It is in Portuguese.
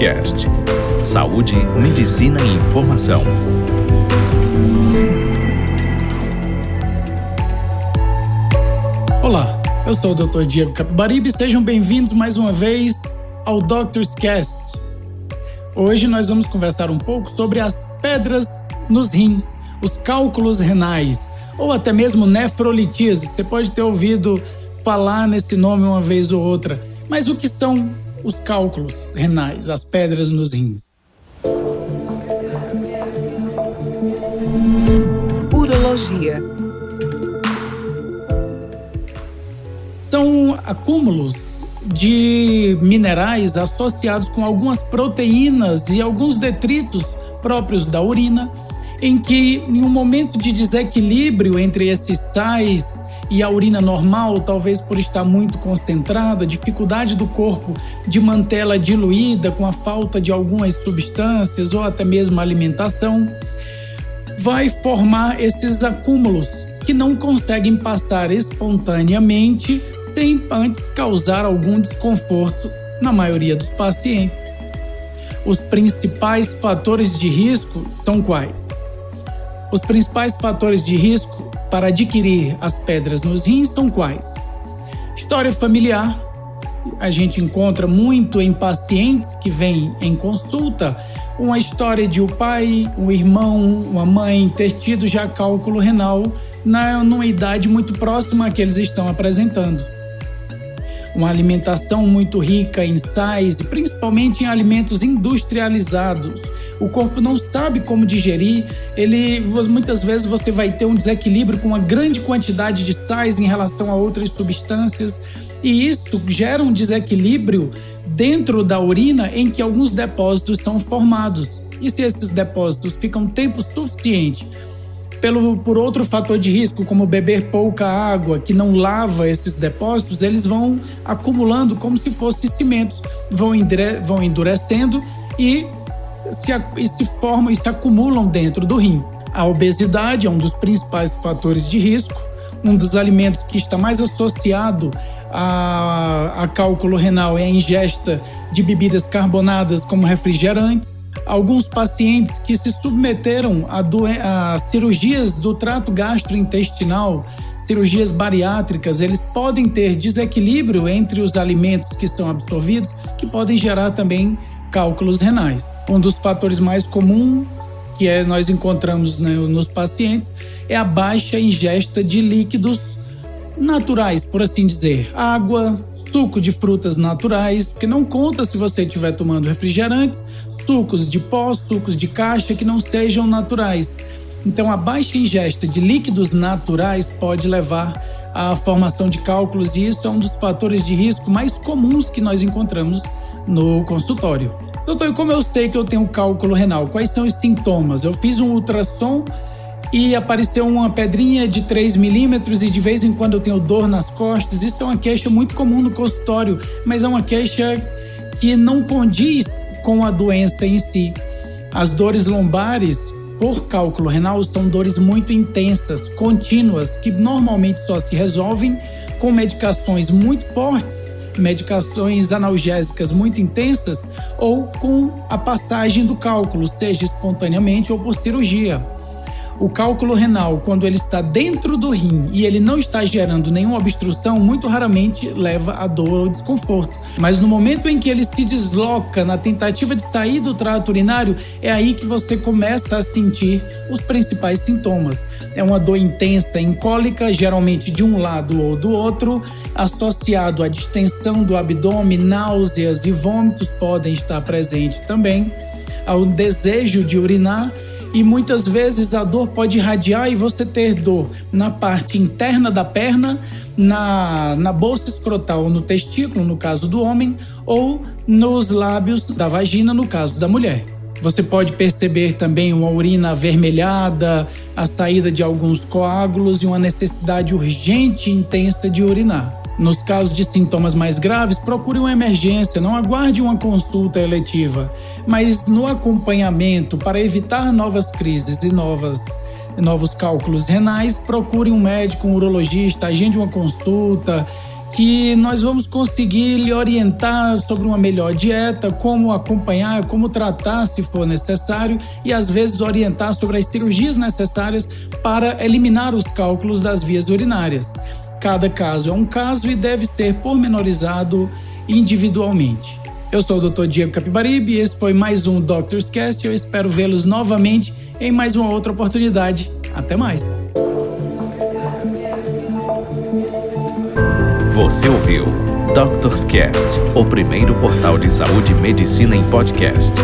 Cast. Saúde, medicina e informação. Olá, eu sou o Dr. Diego Capibaribe sejam bem-vindos mais uma vez ao Doctor's Cast. Hoje nós vamos conversar um pouco sobre as pedras nos rins, os cálculos renais, ou até mesmo nefrolitise. Você pode ter ouvido falar nesse nome uma vez ou outra. Mas o que são os cálculos renais, as pedras nos rins? Urologia. São acúmulos de minerais associados com algumas proteínas e alguns detritos próprios da urina, em que, em um momento de desequilíbrio entre esses sais e a urina normal, talvez por estar muito concentrada, dificuldade do corpo de mantê-la diluída com a falta de algumas substâncias ou até mesmo alimentação, vai formar esses acúmulos que não conseguem passar espontaneamente sem antes causar algum desconforto na maioria dos pacientes. Os principais fatores de risco são quais? Os principais fatores de risco para adquirir as pedras nos rins são quais? História familiar. A gente encontra muito em pacientes que vêm em consulta uma história de o um pai, um irmão, uma mãe ter tido já cálculo renal na, numa idade muito próxima à que eles estão apresentando. Uma alimentação muito rica em sais principalmente em alimentos industrializados, o corpo não sabe como digerir, ele muitas vezes você vai ter um desequilíbrio com uma grande quantidade de sais em relação a outras substâncias, e isso gera um desequilíbrio dentro da urina em que alguns depósitos são formados. E se esses depósitos ficam tempo suficiente pelo, por outro fator de risco, como beber pouca água, que não lava esses depósitos, eles vão acumulando como se fossem cimentos, vão, vão endurecendo e se, se formam e se acumulam dentro do rim. A obesidade é um dos principais fatores de risco, um dos alimentos que está mais associado a, a cálculo renal é a ingesta de bebidas carbonadas como refrigerantes. Alguns pacientes que se submeteram a, a cirurgias do trato gastrointestinal, cirurgias bariátricas, eles podem ter desequilíbrio entre os alimentos que são absorvidos, que podem gerar também cálculos renais. Um dos fatores mais comuns que é, nós encontramos né, nos pacientes é a baixa ingesta de líquidos naturais, por assim dizer, água, suco de frutas naturais, porque não conta se você estiver tomando refrigerantes, sucos de pó, sucos de caixa que não sejam naturais. Então, a baixa ingesta de líquidos naturais pode levar à formação de cálculos e isso é um dos fatores de risco mais comuns que nós encontramos no consultório. Doutor, como eu sei que eu tenho cálculo renal? Quais são os sintomas? Eu fiz um ultrassom e apareceu uma pedrinha de 3 milímetros e de vez em quando eu tenho dor nas costas. Isso é uma queixa muito comum no consultório, mas é uma queixa que não condiz com a doença em si. As dores lombares por cálculo renal são dores muito intensas, contínuas, que normalmente só se resolvem com medicações muito fortes medicações analgésicas muito intensas ou com a passagem do cálculo, seja espontaneamente ou por cirurgia. O cálculo renal, quando ele está dentro do rim e ele não está gerando nenhuma obstrução, muito raramente leva a dor ou desconforto. Mas no momento em que ele se desloca na tentativa de sair do trato urinário, é aí que você começa a sentir os principais sintomas. É uma dor intensa, incólica, geralmente de um lado ou do outro, associado à distensão do abdômen, náuseas e vômitos podem estar presentes também, ao desejo de urinar e muitas vezes a dor pode irradiar e você ter dor na parte interna da perna, na, na bolsa escrotal, no testículo, no caso do homem, ou nos lábios da vagina, no caso da mulher. Você pode perceber também uma urina avermelhada, a saída de alguns coágulos e uma necessidade urgente e intensa de urinar. Nos casos de sintomas mais graves, procure uma emergência, não aguarde uma consulta eletiva, mas no acompanhamento para evitar novas crises e novas novos cálculos renais, procure um médico, um urologista, agende uma consulta, que nós vamos conseguir lhe orientar sobre uma melhor dieta, como acompanhar, como tratar se for necessário e às vezes orientar sobre as cirurgias necessárias para eliminar os cálculos das vias urinárias. Cada caso é um caso e deve ser pormenorizado individualmente. Eu sou o Dr. Diego Capibaribe e esse foi mais um Doctor's Cast. Eu espero vê-los novamente em mais uma outra oportunidade. Até mais! Você ouviu Doctor's Cast, o primeiro portal de saúde e medicina em podcast.